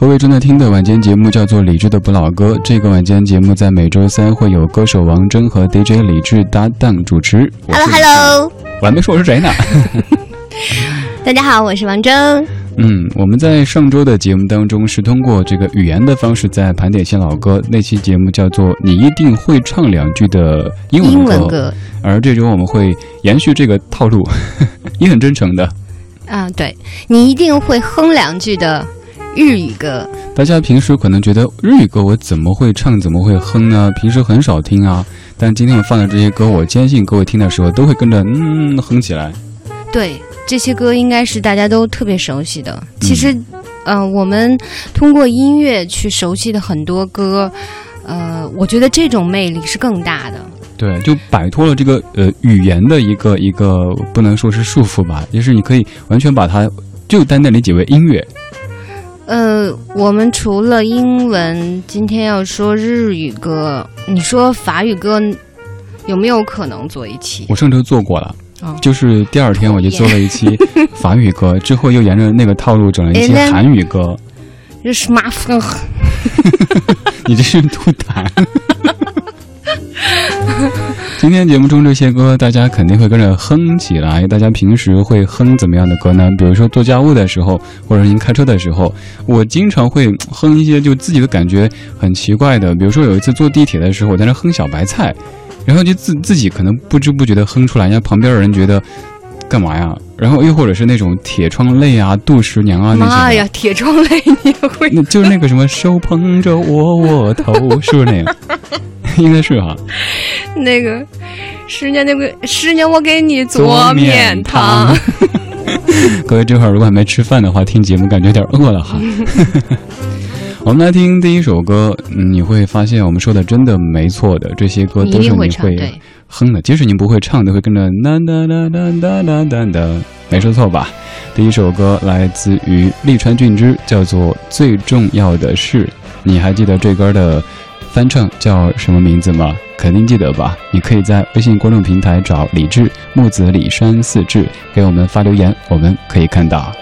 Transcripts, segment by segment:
各位正在听的晚间节目叫做《理智的不老歌》，这个晚间节目在每周三会有歌手王铮和 DJ 李智搭档主持。Hello Hello，我还没说我是谁呢。大家好，我是王铮。嗯，我们在上周的节目当中是通过这个语言的方式在盘点一些老歌，那期节目叫做《你一定会唱两句的英文歌》，英文歌而这周我们会延续这个套路，你很真诚的。啊，对你一定会哼两句的日语歌。大家平时可能觉得日语歌我怎么会唱，怎么会哼呢？平时很少听啊。但今天我放的这些歌，我坚信各位听的时候都会跟着嗯哼起来。对，这些歌应该是大家都特别熟悉的。其实，嗯、我们通过音乐去熟悉的很多歌，呃，我觉得这种魅力是更大的。对，就摆脱了这个呃语言的一个一个不能说是束缚吧，就是你可以完全把它就单单理解为音乐。呃，我们除了英文，今天要说日语歌，你说法语歌有没有可能做一期？我上周做过了。哦就是第二天我就做了一期 法语歌，之后又沿着那个套路整了一期哎那韩语歌。这是马粪。你这是吐痰。今天节目中这些歌，大家肯定会跟着哼起来。大家平时会哼怎么样的歌呢？比如说做家务的时候，或者您开车的时候，我经常会哼一些就自己的感觉很奇怪的。比如说有一次坐地铁的时候，我在那哼小白菜，然后就自自己可能不知不觉的哼出来，人家旁边的人觉得干嘛呀？然后又或者是那种铁窗泪啊、杜十娘啊那些的。妈呀，铁窗泪你也会？那就是那个什么手捧着窝窝头，是不是那个？应该是哈。那个十年那个十年我给你做面汤。各位这会儿如果还没吃饭的话，听节目感觉有点饿了哈。我们来听第一首歌，嗯你会发现我们说的真的没错的，这些歌都是你会哼的，即使您不会唱，都会跟着哒哒哒哒哒哒哒哒，没说错吧？第一首歌来自于利川俊之，叫做《最重要的事》，你还记得这歌的翻唱叫什么名字吗？肯定记得吧？你可以在微信公众平台找李志木子李山四志，给我们发留言，我们可以看到。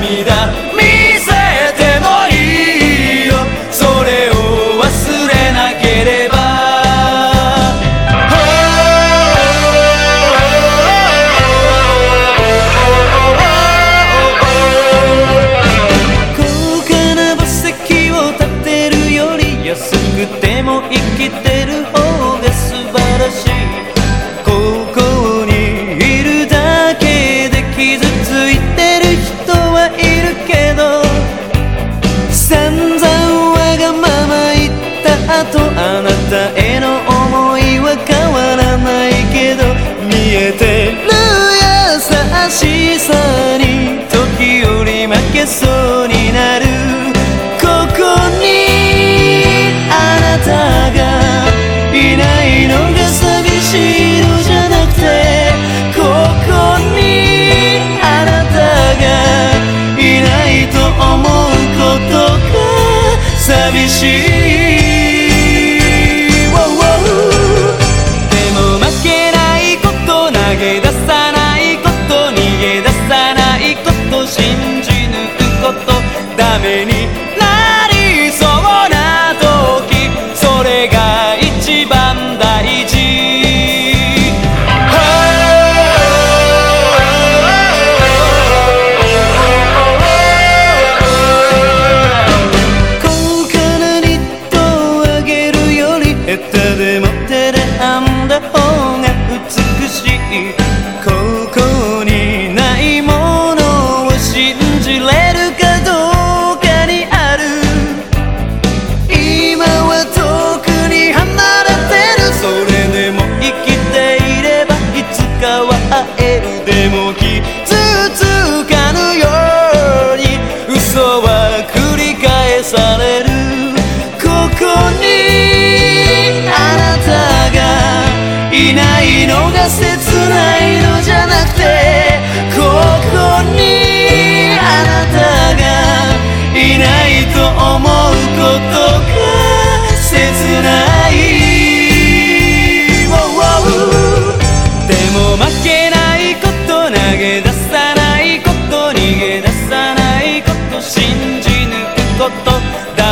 vida. Mi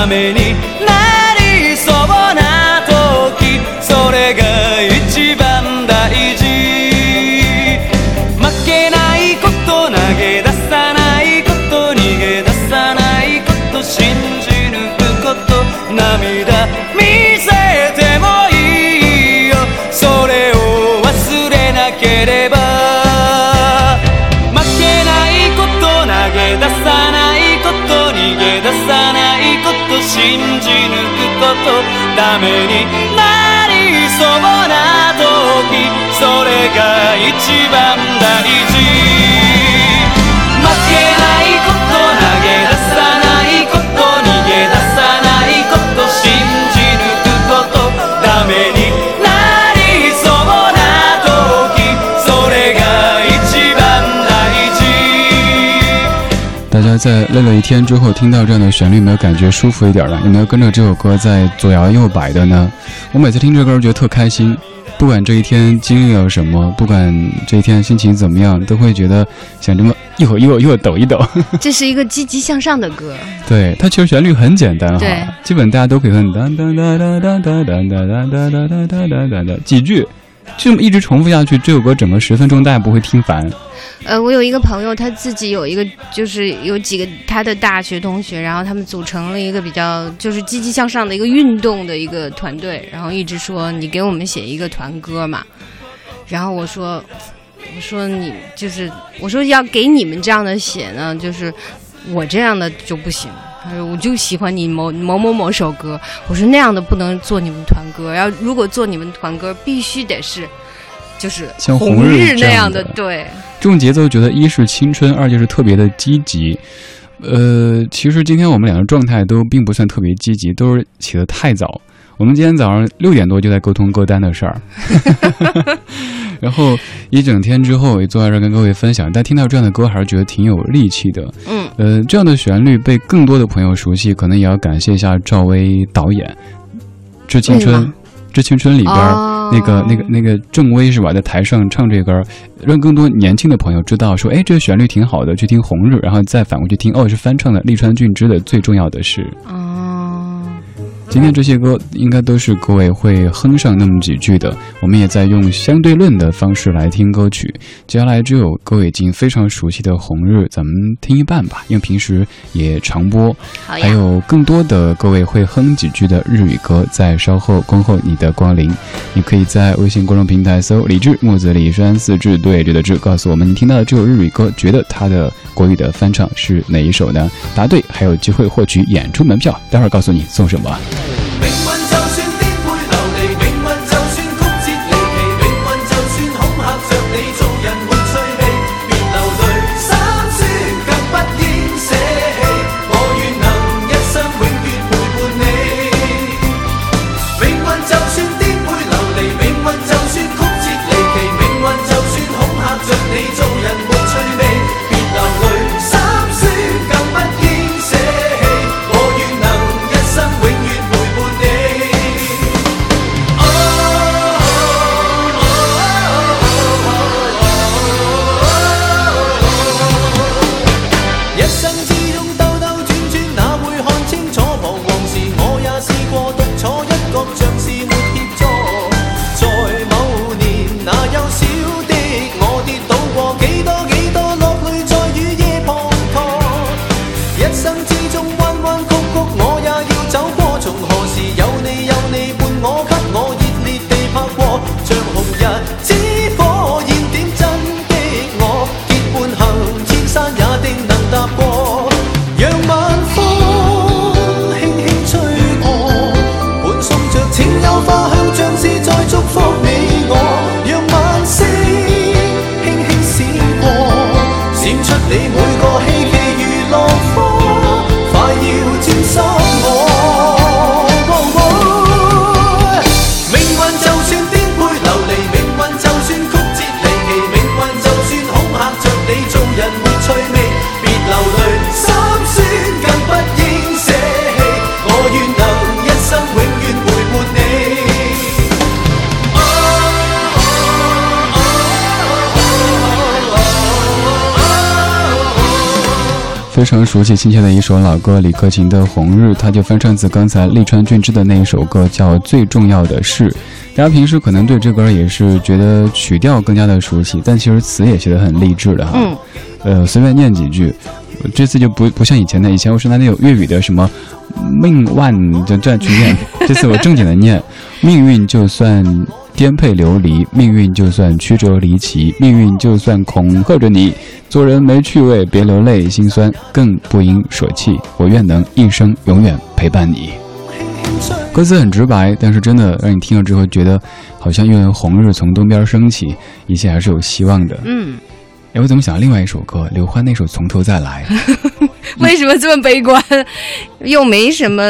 没你。くことダメになりそうな時それが一番大事。在累了一天之后，听到这样的旋律，有没有感觉舒服一点了？有没有跟着这首歌在左摇右摆的呢？我每次听这歌，觉得特开心。不管这一天经历了什么，不管这一天心情怎么样，都会觉得想这么一会儿一会儿一会儿抖一抖。这是一个积极向上的歌。对，它其实旋律很简单哈，基本大家都可以哼哒哒哒哒哒哒哒哒哒哒哒哒哒哒哒哒几句，这么一直重复下去，这首歌整个十分钟大家不会听烦。呃，我有一个朋友，他自己有一个，就是有几个他的大学同学，然后他们组成了一个比较就是积极向上的一个运动的一个团队，然后一直说你给我们写一个团歌嘛，然后我说我说你就是我说要给你们这样的写呢，就是我这样的就不行。他说：“我就喜欢你某某某某首歌。”我说：“那样的不能做你们团歌，要如果做你们团歌，必须得是，就是像红红日那样样的对。”这种节奏，觉得一是青春，二就是特别的积极。呃，其实今天我们两个状态都并不算特别积极，都是起得太早。我们今天早上六点多就在沟通歌单的事儿，然后一整天之后也坐在这儿跟各位分享。但听到这样的歌，还是觉得挺有力气的。嗯，呃，这样的旋律被更多的朋友熟悉，可能也要感谢一下赵薇导演，《致青春》致青春》里边那个、那个、那个郑薇是吧，在台上唱这歌儿，让更多年轻的朋友知道说，哎，这个旋律挺好的，去听《红日》，然后再反过去听，哦，是翻唱的利川俊之的《最重要的事》。哦，今天这些歌应该都是各位会哼上那么几句的。我们也在用相对论的方式来听歌曲。接下来只有各位已经非常熟悉的《红日》，咱们听一半吧，因为平时也常播。还有更多的各位会哼几句的日语歌，在稍后恭候你的光临。你可以在微信公众平台搜“李志木子李山四志对峙的志”，告诉我们你听到的这首日语歌，觉得它的国语的翻唱是哪一首呢？答对还有机会获取演出门票，待会儿告诉你送什么。Big one 常熟悉亲切的一首老歌，李克勤的《红日》，他就翻唱自刚才利川俊之的那一首歌，叫《最重要的事》。大家平时可能对这歌也是觉得曲调更加的熟悉，但其实词也写得很励志的哈。嗯，呃，随便念几句，这次就不不像以前的，以前我是拿那种粤语的什么命万就这样去念，这次我正经的念，命运就算颠沛流离，命运就算曲折离奇，命运就算恐吓着你，做人没趣味，别流泪心酸，更不应舍弃。我愿能一生永远陪伴你。歌词很直白，但是真的让你听了之后觉得，好像因为红日从东边升起，一切还是有希望的。嗯，哎，我怎么想另外一首歌，刘欢那首《从头再来》？为什么这么悲观？又没什么，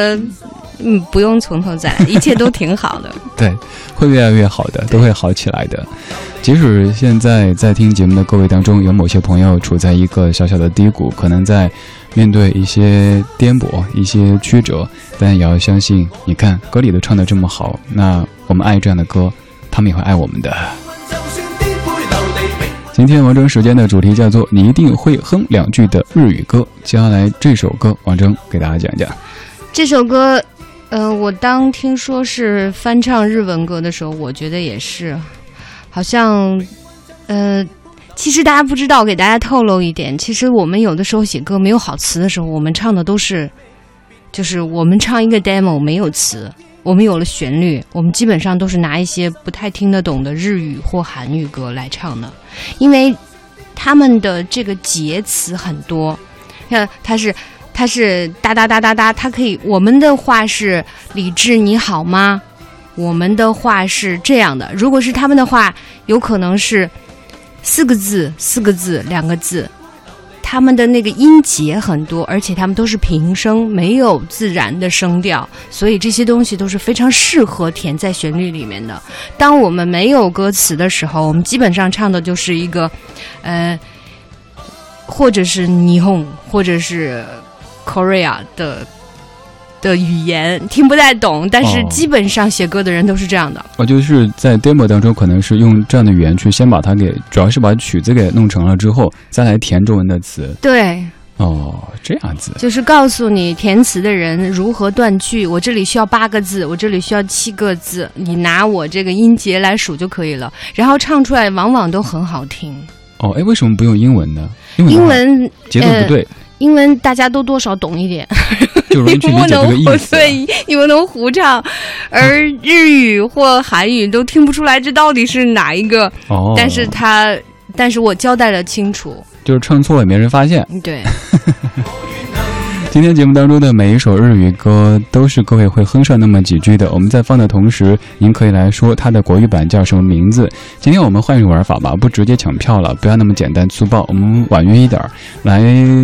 嗯，不用从头再来，一切都挺好的。对，会越来越好的，都会好起来的。即使现在在听节目的各位当中，有某些朋友处在一个小小的低谷，可能在面对一些颠簸、一些曲折，但也要相信，你看歌里都唱的这么好，那我们爱这样的歌，他们也会爱我们的。今天王铮时间的主题叫做“你一定会哼两句的日语歌”。接下来这首歌，王铮给大家讲讲。这首歌，呃，我当听说是翻唱日文歌的时候，我觉得也是，好像，呃，其实大家不知道，给大家透露一点，其实我们有的时候写歌没有好词的时候，我们唱的都是，就是我们唱一个 demo 没有词，我们有了旋律，我们基本上都是拿一些不太听得懂的日语或韩语歌来唱的，因为他们的这个节词很多，看它是。它是哒哒哒哒哒，它可以。我们的话是李智你好吗？我们的话是这样的。如果是他们的话，有可能是四个字、四个字、两个字。他们的那个音节很多，而且他们都是平声，没有自然的声调，所以这些东西都是非常适合填在旋律里面的。当我们没有歌词的时候，我们基本上唱的就是一个，呃，或者是霓虹，或者是。Korea 的的语言听不太懂，但是基本上写歌的人都是这样的。哦，就是在 demo 当中，可能是用这样的语言去先把它给，主要是把曲子给弄成了之后，再来填中文的词。对，哦，这样子，就是告诉你填词的人如何断句。我这里需要八个字，我这里需要七个字，你拿我这个音节来数就可以了。然后唱出来往往都很好听。哦，哎，为什么不用英文呢？英文节奏不对。英文大家都多少懂一点，就容易去理解这个意思。对，你们能胡唱，而日语或韩语都听不出来这到底是哪一个。哦，但是他，但是我交代的清楚，就是唱错了也没人发现。对。今天节目当中的每一首日语歌都是各位会哼上那么几句的。我们在放的同时，您可以来说它的国语版叫什么名字。今天我们换一种玩法吧，不直接抢票了，不要那么简单粗暴，我们婉约一点。来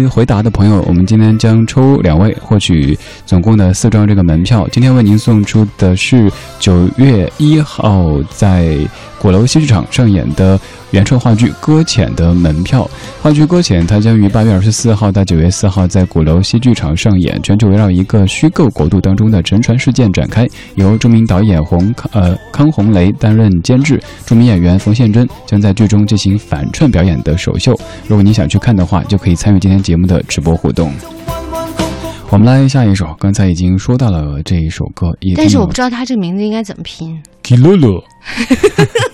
回答的朋友，我们今天将抽两位，获取总共的四张这个门票。今天为您送出的是九月一号在鼓楼戏剧场上演的。原创话剧《搁浅》的门票，话剧《搁浅》它将于八月二十四号到九月四号在鼓楼戏剧场上演，全球围绕一个虚构国度当中的沉船事件展开，由著名导演洪呃康洪雷担任监制，著名演员冯宪珍将在剧中进行反串表演的首秀。如果你想去看的话，就可以参与今天节目的直播互动。我们来下一首，刚才已经说到了这一首歌，但是我不知道它这个名字应该怎么拼。Kilolo，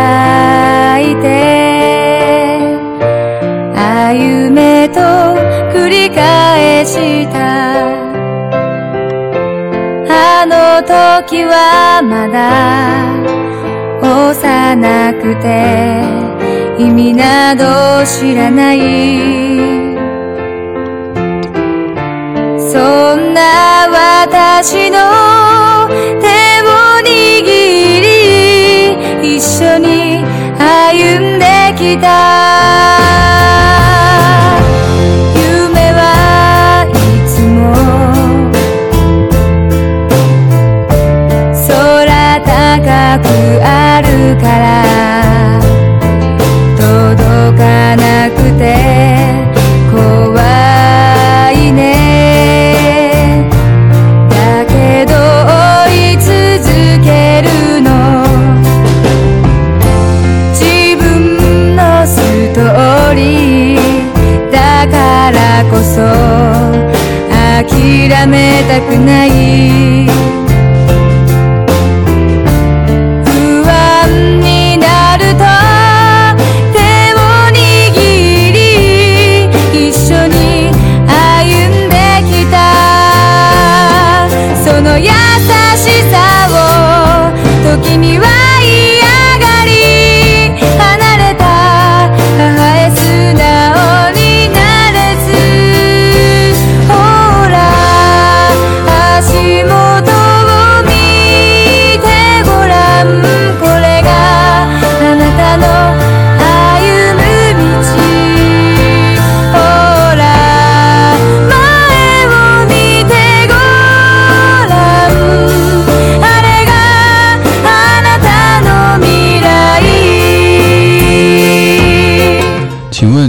開いて歩めと繰り返した。あの時はまだ幼くて意味など知らない。そんな私の手を握期待。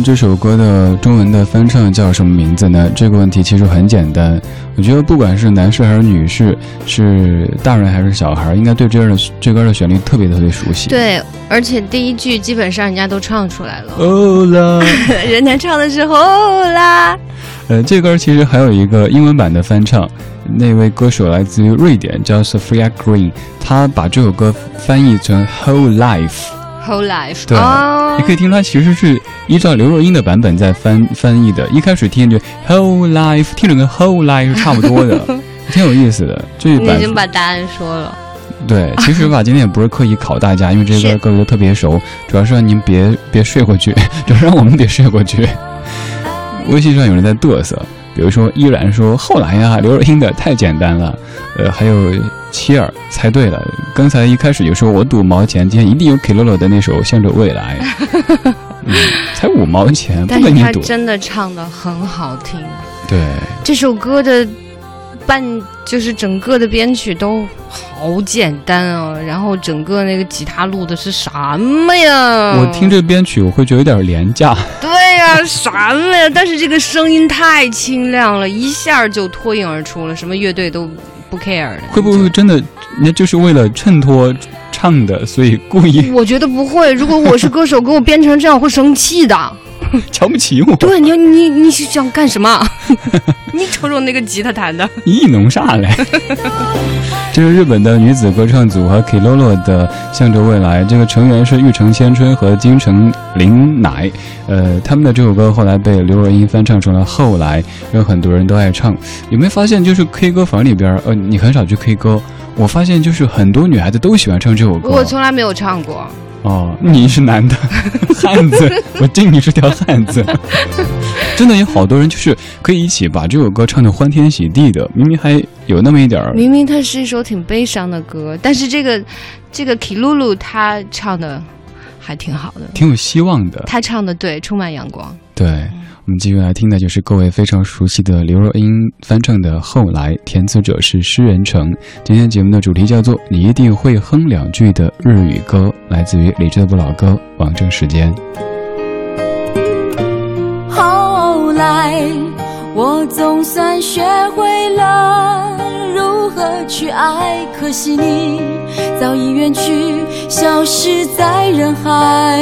问这首歌的中文的翻唱叫什么名字呢？这个问题其实很简单，我觉得不管是男士还是女士，是大人还是小孩，应该对这歌的这歌的旋律特别特别熟悉。对，而且第一句基本上人家都唱出来了。哦啦，人家唱的是哦啦，呃，这歌其实还有一个英文版的翻唱，那位歌手来自于瑞典，叫 Sophia Green，他把这首歌翻译成 Whole Life。Whole life。对，哦你可以听它其实是依照刘若英的版本在翻翻译的。一开始听就 whole life，听着跟 whole life 是差不多的，挺有意思的。这一版你已经把答案说了。对，其实吧，今天也不是刻意考大家，因为这些歌 各位都特别熟，主要是让您别别睡过去，主要是让我们别睡过去。微信上有人在嘚瑟，比如说依然说后来呀，刘若英的太简单了，呃，还有七儿猜对了，刚才一开始就说我赌毛钱，今天一定有 Kilolo 的那首《向着未来》，嗯，才五毛钱，不但是跟你赌，他真的唱的很好听，对，这首歌的伴就是整个的编曲都好简单啊，然后整个那个吉他录的是什么呀？我听这编曲我会觉得有点廉价，对呀、什么呀？但是这个声音太清亮了，一下就脱颖而出了，什么乐队都不 care 的。会不会真的，那就是为了衬托唱的，所以故意我觉得不会，如果我是歌手，给我编成这样，我会生气的。瞧不起我？对你，你你是想干什么？你瞅瞅那个吉他弹的，意弄啥嘞？这是日本的女子歌唱组合 Kilolo 的《向着未来》，这个成员是玉城千春和金城绫乃。呃，他们的这首歌后来被刘若英翻唱成了《后来》，有很多人都爱唱。有没有发现，就是 K 歌房里边，呃，你很少去 K 歌，我发现就是很多女孩子都喜欢唱这首歌。我从来没有唱过。哦，你是男的，汉子，我敬你是条汉子。真的有好多人就是可以一起把这首歌唱得欢天喜地的，明明还有那么一点儿，明明它是一首挺悲伤的歌，但是这个这个 Kilulu 他唱的还挺好的，挺有希望的。他唱的对，充满阳光。对，我们继续来听的就是各位非常熟悉的刘若英翻唱的《后来》，填词者是诗人城。今天节目的主题叫做“你一定会哼两句的日语歌”，来自于李志的不老歌，王正时间。后来，我总算学会了如何去爱，可惜你早已远去，消失在人海。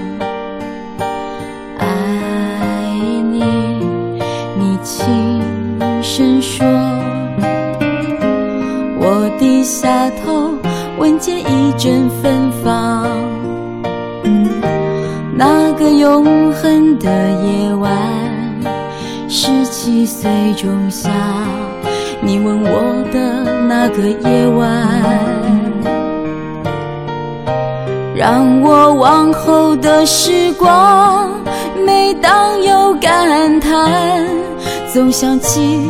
声说。我低下头，闻见一阵芬芳。那个永恒的夜晚，十七岁仲夏，你吻我的那个夜晚，让我往后的时光，每当有感叹，总想起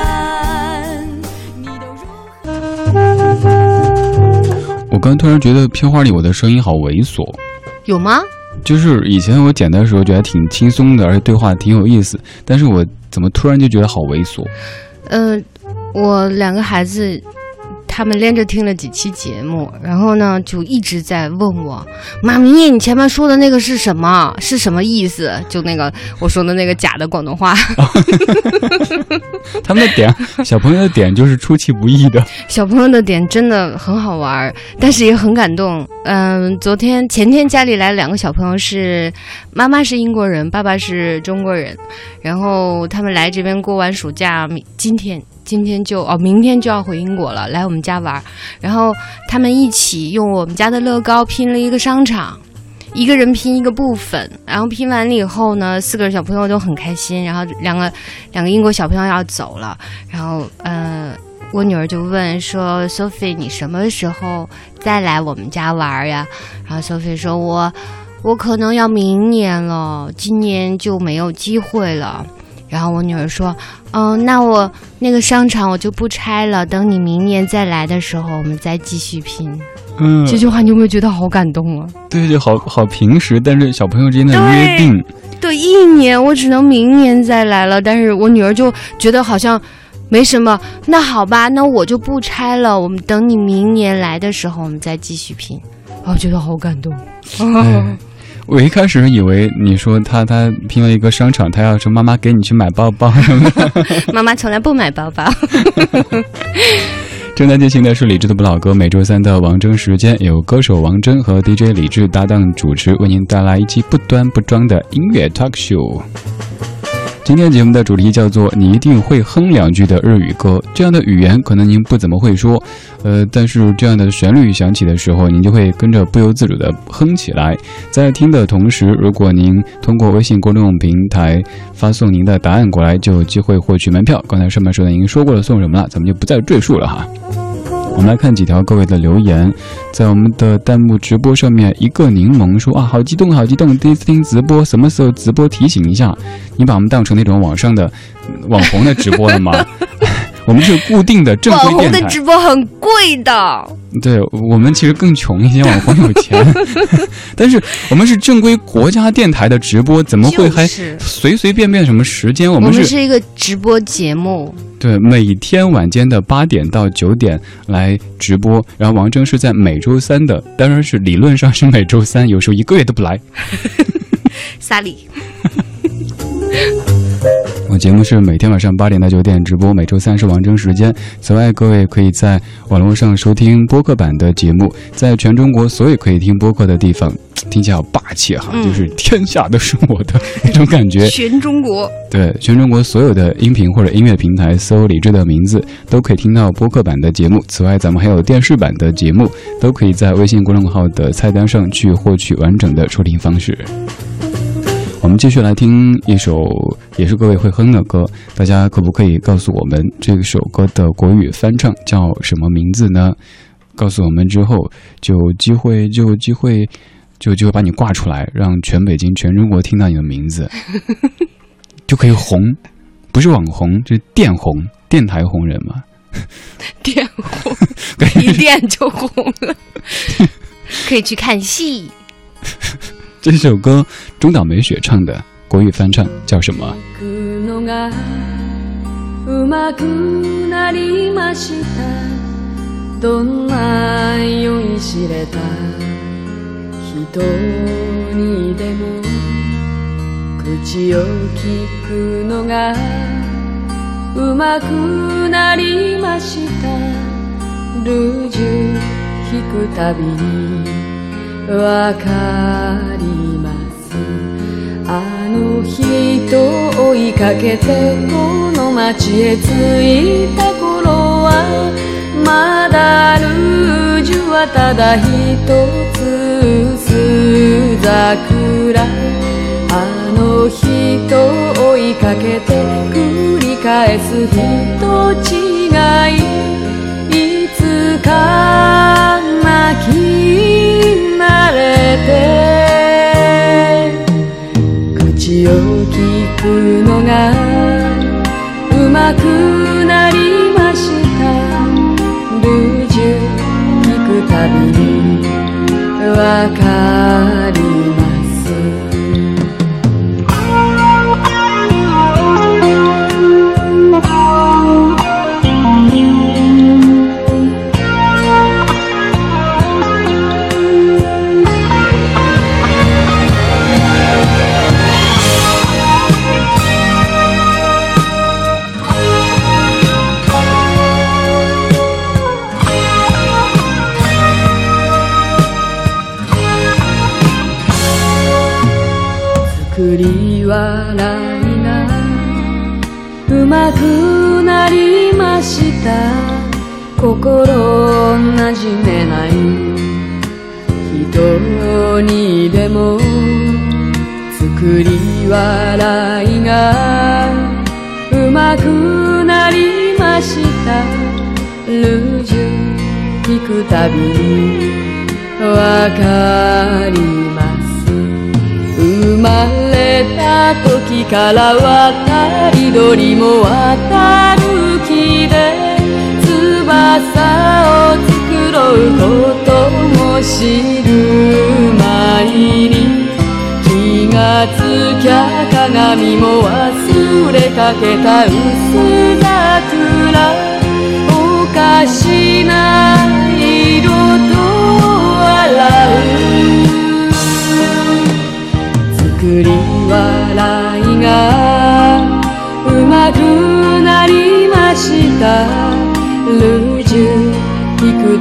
刚突然觉得片花里我的声音好猥琐，有吗？就是以前我剪的时候觉得挺轻松的，而且对话挺有意思，但是我怎么突然就觉得好猥琐？呃、我两个孩子，他们连着听了几期节目，然后呢，就一直在问我：“妈咪，你前面说的那个是什么？是什么意思？”就那个我说的那个假的广东话。他们的点，小朋友的点就是出其不意的。小朋友的点真的很好玩儿，但是也很感动。嗯，昨天前天家里来两个小朋友是，妈妈是英国人，爸爸是中国人，然后他们来这边过完暑假，今天今天就哦，明天就要回英国了，来我们家玩儿。然后他们一起用我们家的乐高拼了一个商场。一个人拼一个部分，然后拼完了以后呢，四个小朋友都很开心。然后两个两个英国小朋友要走了，然后呃，我女儿就问说：“Sophie，你什么时候再来我们家玩呀？”然后 Sophie 说：“我我可能要明年了，今年就没有机会了。”然后我女儿说：“嗯，那我那个商场我就不拆了，等你明年再来的时候，我们再继续拼。嗯，这句话你有没有觉得好感动啊？对对，好好平时，但是小朋友之间的约定，对，一年我只能明年再来了，但是我女儿就觉得好像没什么。那好吧，那我就不拆了，我们等你明年来的时候，我们再继续拼。啊，我觉得好感动。哎我一开始以为你说他他拼了一个商场，他要说妈妈给你去买包包什么的。妈妈从来不买包包。正在进行的是李志的不老歌，每周三的王铮时间，由歌手王铮和 DJ 李志搭档主持，为您带来一期不端不装的音乐 talk show。今天节目的主题叫做“你一定会哼两句的日语歌”，这样的语言可能您不怎么会说，呃，但是这样的旋律响起的时候，您就会跟着不由自主的哼起来。在听的同时，如果您通过微信公众平台发送您的答案过来，就有机会获取门票。刚才上面说的已经说过了送什么了，咱们就不再赘述了哈。我们来看几条各位的留言，在我们的弹幕直播上面，一个柠檬说啊，好激动，好激动！第一次听直播，什么时候直播？提醒一下，你把我们当成那种网上的网红的直播了吗？我们是固定的正网规电台，红的直播很贵的，对我们其实更穷一些，网红有钱，但是我们是正规国家电台的直播，怎么会还随随便便什么时间？我我们们是是一个直播节目，对，每天晚间的八点到九点来直播，然后王铮是在每周三的，当然是理论上是每周三，有时候一个月都不来。萨里。我节目是每天晚上八点到九点直播，每周三是王铮时间。此外，各位可以在网络上收听播客版的节目，在全中国所有可以听播客的地方，听起来好霸气哈，嗯就是天下都是我的那种感觉。全中国，对，全中国所有的音频或者音乐平台搜李志的名字，都可以听到播客版的节目。此外，咱们还有电视版的节目，都可以在微信公众号的菜单上去获取完整的收听方式。我们继续来听一首也是各位会哼的歌，大家可不可以告诉我们这首歌的国语翻唱叫什么名字呢？告诉我们之后，就有机会，就有机会，就就会把你挂出来，让全北京、全中国听到你的名字，就可以红，不是网红，就是电红，电台红人嘛。电红，一电就红了，可以去看戏。这首歌中岛美雪唱的国语翻唱叫什么？くのがうまくなりましたどんな酔いしれた人にでも口を聞くのがうまくなりましたルージュ引くたびに わかります。あの人追いかけてこの街へ着いた頃はまだルージュはただ一つ薄桜あの人追いかけて繰り返す人違い。いつか泣き慣れて口を聞くのがうまくなりました。ルージュ聞くたびにわかる。わかります生まれた時から渡り鳥も渡る木で翼を作ろうことも知る前に気がつきゃ鏡も忘れかけた薄桜おかしな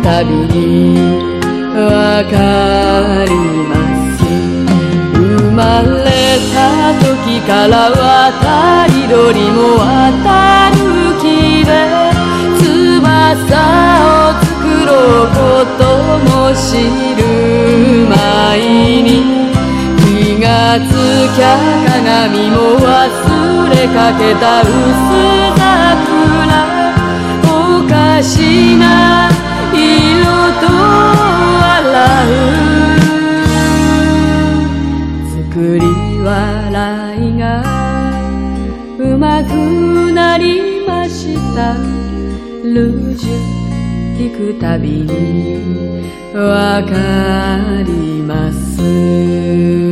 たびにわかります。生まれた時から渡り鳥も渡る木で翼を作ろうことも知る前に気がつきゃ鏡も忘れかけた薄桜おかしな作り笑いがうまくなりました。ルージュ聞くたびにわかります。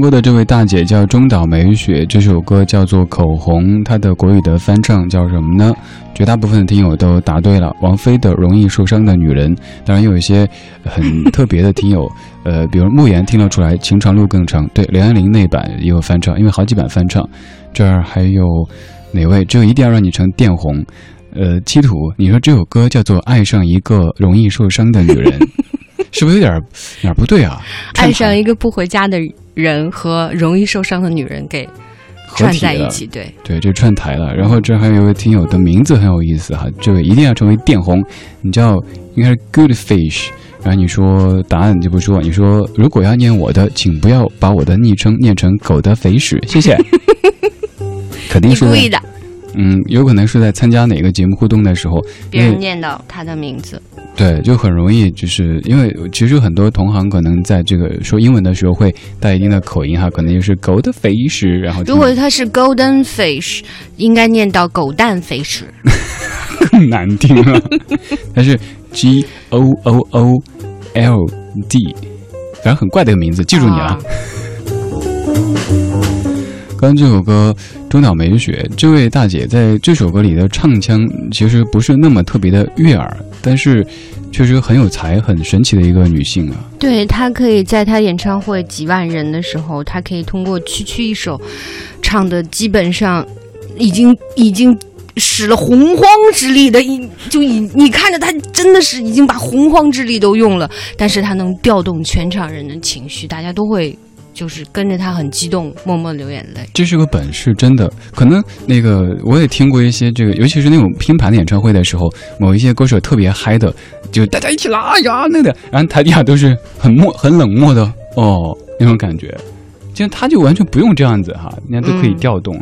唱歌的这位大姐叫中岛美雪，这首歌叫做《口红》，她的国语的翻唱叫什么呢？绝大部分的听友都答对了，王菲的《容易受伤的女人》。当然，有一些很特别的听友，呃，比如慕言听了出来，《情长路更长》对，刘安玲那版也有翻唱，因为好几版翻唱。这儿还有哪位？只有一定要让你成电红。呃，七土，你说这首歌叫做《爱上一个容易受伤的女人》，是不是有点哪儿不对啊？爱上一个不回家的人和容易受伤的女人给串在一起，对，对，这串台了。然后这还有一位听友的名字很有意思哈，这位一定要成为电红，你叫应该是 Good Fish。然后你说答案就不说，你说如果要念我的，请不要把我的昵称念成狗的肥屎，谢谢。肯定是你故意的，嗯，有可能是在参加哪个节目互动的时候，别人念到他的名字，对，就很容易，就是因为其实很多同行可能在这个说英文的时候会带一定的口音哈，可能就是 goldfish，然后如果他是 golden fish，应该念到狗蛋 fish。更 难听了，它是 G O O O L D，反正很怪的一个名字，记住你了。啊刚刚这首歌中岛美雪这位大姐在这首歌里的唱腔其实不是那么特别的悦耳，但是确实很有才、很神奇的一个女性啊。对她可以在她演唱会几万人的时候，她可以通过区区一首，唱的基本上已经已经使了洪荒之力的，一就已你看着他真的是已经把洪荒之力都用了，但是他能调动全场人的情绪，大家都会就是跟着他很激动，默默流眼泪。这是个本事，真的。可能那个我也听过一些这个，尤其是那种拼盘的演唱会的时候，某一些歌手特别嗨的，就大家一起来哎呀那个，然后台底下都是很默、很冷漠的哦那种感觉。其实他就完全不用这样子哈，人家都可以嗯调动。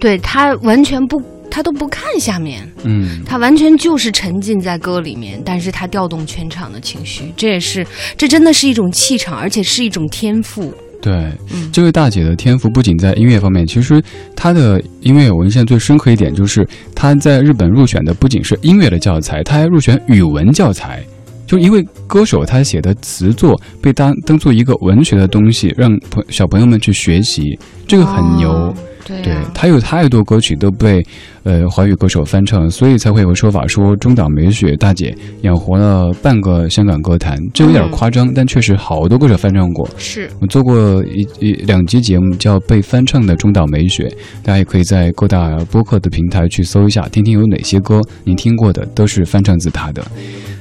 对他完全不，他都不看下面，嗯，他完全就是沉浸在歌里面，但是他调动全场的情绪，这也是这真的是一种气场，而且是一种天赋。对，嗯这位大姐的天赋不仅在音乐方面，其实她的音乐我印象最深刻一点就是她在日本入选的不仅是音乐的教材，她还入选语文教材。就一位歌手，他写的词作被当当做一个文学的东西，让朋小朋友们去学习，这个很牛。哦对对啊，他有太多歌曲都被呃华语歌手翻唱，所以才会有个说法说中岛美雪大姐养活了半个香港歌坛，这有点嗯夸张，但确实好多歌手翻唱过。是我做过一一两集节目，叫《被翻唱的中岛美雪》，大家也可以在各大播客的平台去搜一下，听听有哪些歌您听过的都是翻唱自她的。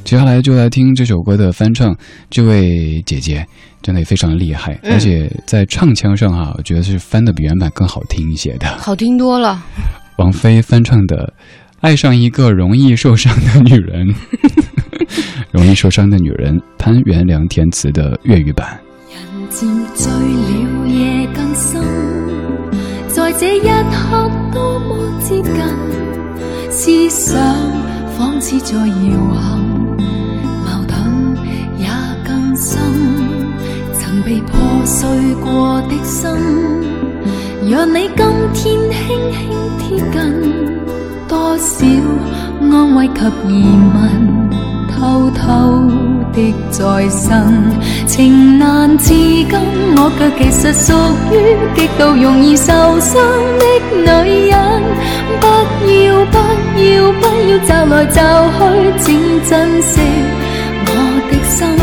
接下来就来听这首歌的翻唱，这位姐姐真的也非常厉害，嗯而且在唱腔上哈、我觉得是翻的比原版更好听一些的。好听多了。王菲翻唱的《爱上一个容易受伤的女人》，容易受伤的女人，潘元良填词的粤语版。人漸醉了，夜更深，在這一刻多麼接近，思想仿似在搖撼，碎过的心，让你今天轻轻贴近，多少安慰及疑问。偷偷的再生，情难自禁，我却其实属于极度容易受伤的女人。不要不要不要驟來驟去，请珍惜我的心。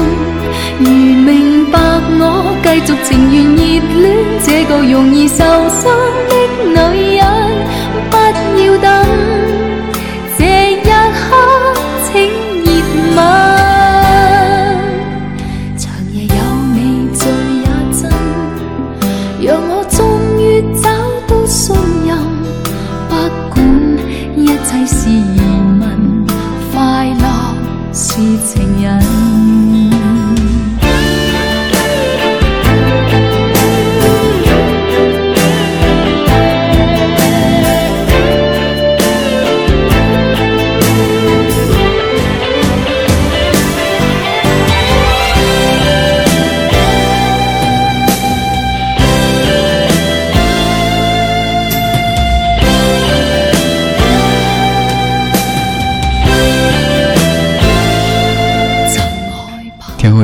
如明白我，继续情愿热恋这个容易受伤的女人，不要等。这一刻，请热吻。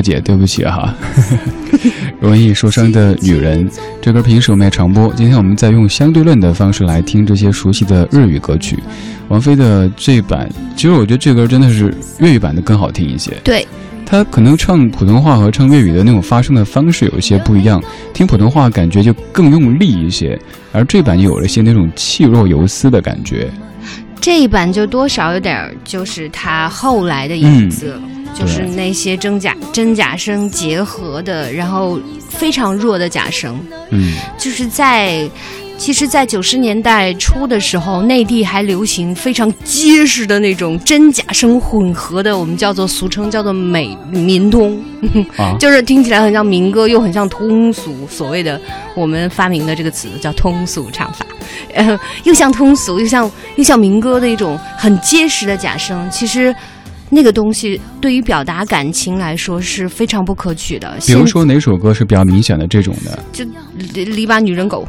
姐，对不起哈、容易受伤的女人，这歌平时我们也常播。今天我们再用相对论的方式来听这些熟悉的日语歌曲。王菲的这版，其实我觉得这歌真的是粤语版的更好听一些。对，她可能唱普通话和唱粤语的那种发声的方式有一些不一样，听普通话感觉就更用力一些，而这版有了一些那种气若游丝的感觉。这一版就多少有点儿就是他后来的影子了，就是那些真假真假声结合的，然后非常弱的假声，嗯，就是在其实，在九十年代初的时候，内地还流行非常结实的那种真假声混合的，我们叫做俗称叫做美民通，啊，就是听起来很像民歌，又很像通俗。所谓的我们发明的这个词叫通俗唱法，呃，又像通俗，又像又像民歌的一种很结实的假声。其实。那个东西对于表达感情来说是非常不可取的。比如说哪首歌是比较明显的这种的？就篱篱笆女人狗，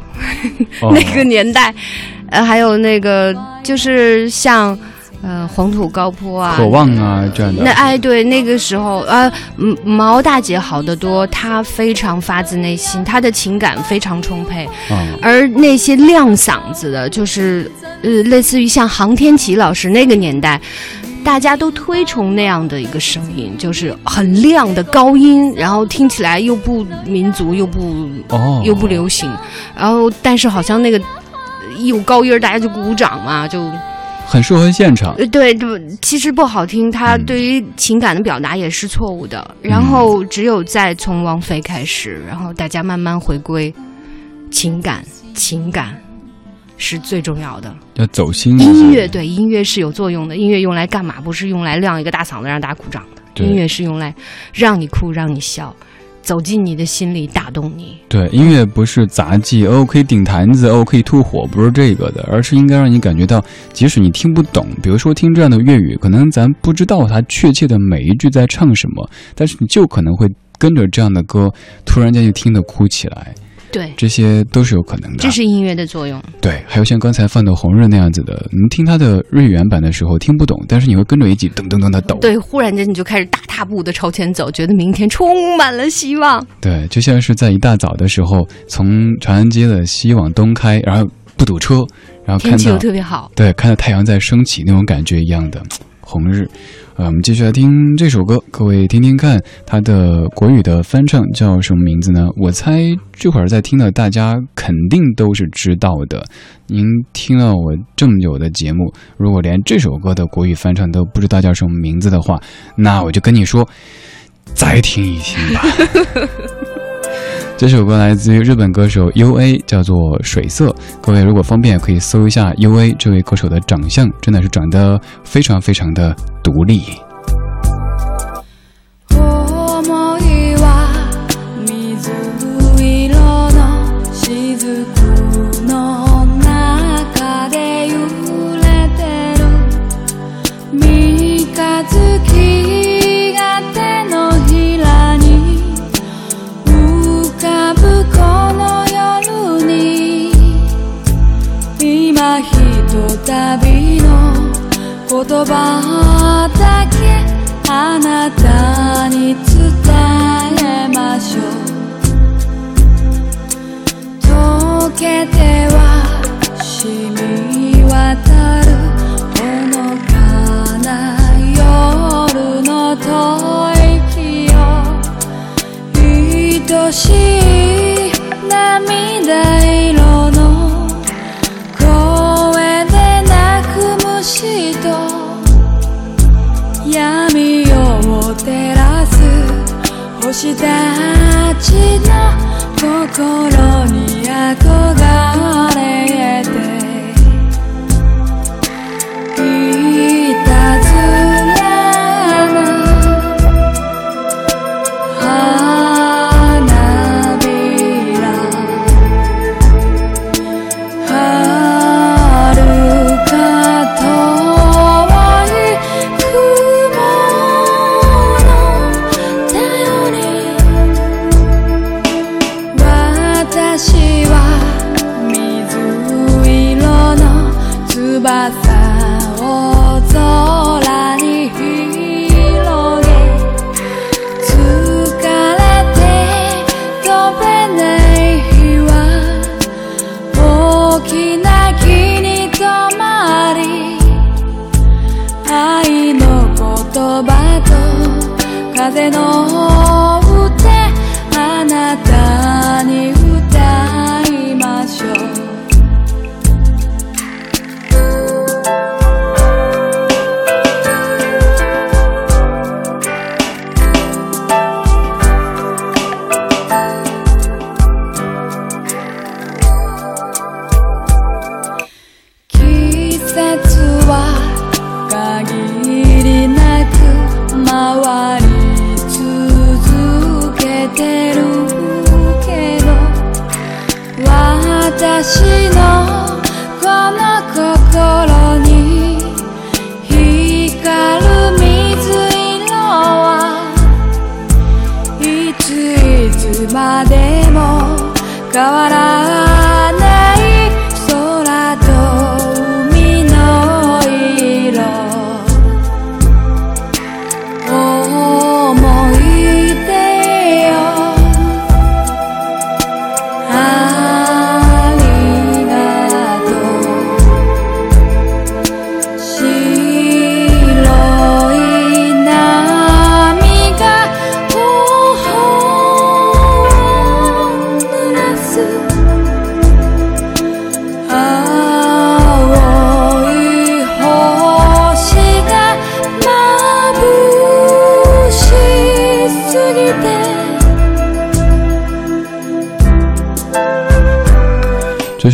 哦 那个年代，呃，还有那个就是像呃黄土高坡啊，渴望啊这样的。那哎，对，那个时候，呃，嗯毛大姐好得多，她非常发自内心，她的情感非常充沛。嗯，而那些亮嗓子的，就是呃，类似于像航天琪老师那个年代，大家都推崇那样的一个声音，就是很亮的高音，然后听起来又不民族，又不哦，又不流行，然后但是好像那个一有高音，大家就鼓掌嘛，就很适合现场。呃，对，对，其实不好听，它嗯对于情感的表达也是错误的。然后只有在从王菲开始，然后大家慢慢回归情感，情感是最重要的。要走心。音乐对音乐是有作用的，音乐用来干嘛？不是用来亮一个大嗓子让大家鼓掌的，音乐是用来让你哭，让你笑，走进你的心里，打动你。对，音乐不是杂技哦，可以顶坛子哦，可以吐火，不是这个的，而是应该让你感觉到，即使你听不懂，比如说听这样的粤语，可能咱不知道它确切的每一句在唱什么，但是你就可能会跟着这样的歌，突然间就听得哭起来，对，这些都是有可能的。这是音乐的作用。对，还有像刚才放的红日那样子的，你听它的日语原版的时候听不懂，但是你会跟着一起噔噔噔的抖。对，忽然间你就开始大踏步的朝前走，觉得明天充满了希望。对，就像是在一大早的时候，从长安街的西往东开，然后不堵车，然后看天气又特别好，对看到太阳在升起那种感觉一样的红日。呃，我们继续来听这首歌，各位听听看，它的国语的翻唱叫什么名字呢？我猜这会儿在听的大家肯定都是知道的。您听了我这么久的节目，如果连这首歌的国语翻唱都不知道叫什么名字的话，那我就跟你说，再听一听吧。这首歌来自于日本歌手 U A，叫做《水色》。各位如果方便，可以搜一下 U A 这位歌手的长相，真的是长得非常非常的独立。葉だけあなたに伝えましょう。溶けては染み心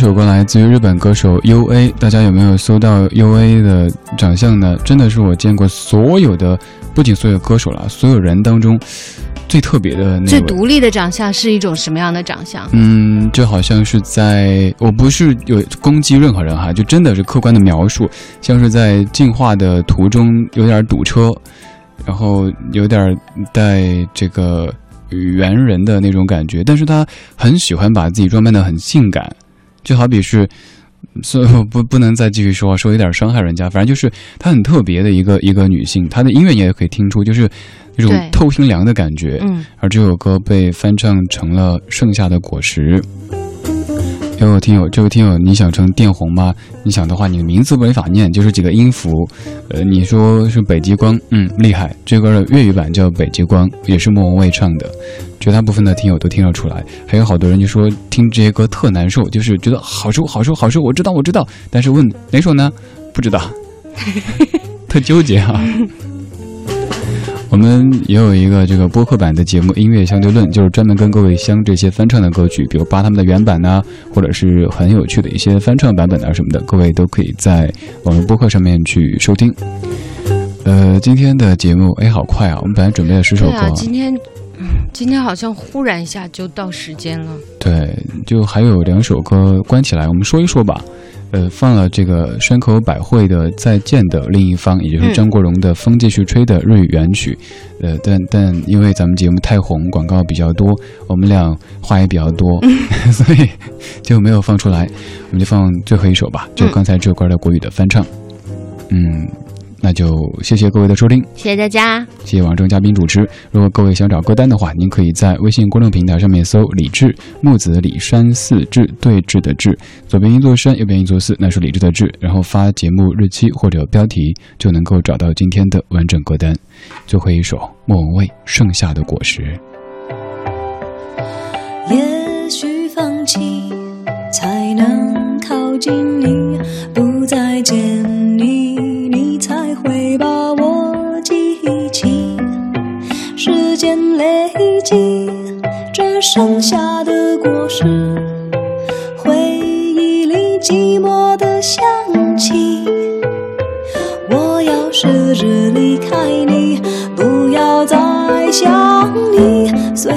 首歌来自于日本歌手 U A，大家有没有搜到 U A 的长相呢？真的是我见过所有的，不仅所有歌手了，所有人当中最特别的那最。独立的长相是一种什么样的长相？嗯，就好像是在，我不是有攻击任何人哈，就真的是客观的描述，像是在进化的途中有点堵车，然后有点带这个猿人的那种感觉，但是他很喜欢把自己装扮的很性感，就好比是。所以我不不能再继续说，说有点伤害人家。反正就是她很特别的一个一个女性，她的音乐你也可以听出，就是那种透心凉的感觉。嗯，而这首歌被翻唱成了《盛夏的果实》。有位听友，这位听友，你想成电红吗？你想的话，你的名字没法念，就是几个音符。呃，你说是北极光，嗯，厉害。这歌的粤语版叫《北极光》，也是莫文蔚唱的。绝大部分的听友都听得出来，还有好多人就说听这些歌特难受，就是觉得好受好受好受，我知道我知道，但是问哪首呢？不知道，特纠结啊。我们也有一个这个播客版的节目《音乐相对论》，就是专门跟各位相这些翻唱的歌曲，比如扒他们的原版呐、或者是很有趣的一些翻唱版本啊什么的，各位都可以在我们播客上面去收听。呃，今天的节目哎，好快啊！我们本来准备了十首歌，今天，今天好像忽然一下就到时间了。对，就还有两首歌关起来，我们说一说吧。呃，放了这个山口百惠的《再见的另一方》，也就是嗯张国荣的《风继续吹》的日语原曲。呃，但但因为咱们节目太红，广告比较多，我们俩话也比较多，所以就没有放出来。我们就放最后一首吧，就嗯刚才这首歌的国语的翻唱。嗯，那就谢谢各位的收听。谢谢大家。谢谢网中嘉宾主持。如果各位想找歌单的话，您可以在微信公众平台上面搜“李志木子李山寺志对峙的志”，左边一座山，右边一座寺，那是李志的志。然后发节目日期或者标题，就能够找到今天的完整歌单。最后一首莫文蔚《盛夏的果实》。也许放弃才能靠近你，剩下的果实，回忆里寂寞的香气。我要试着离开你，不要再想你。虽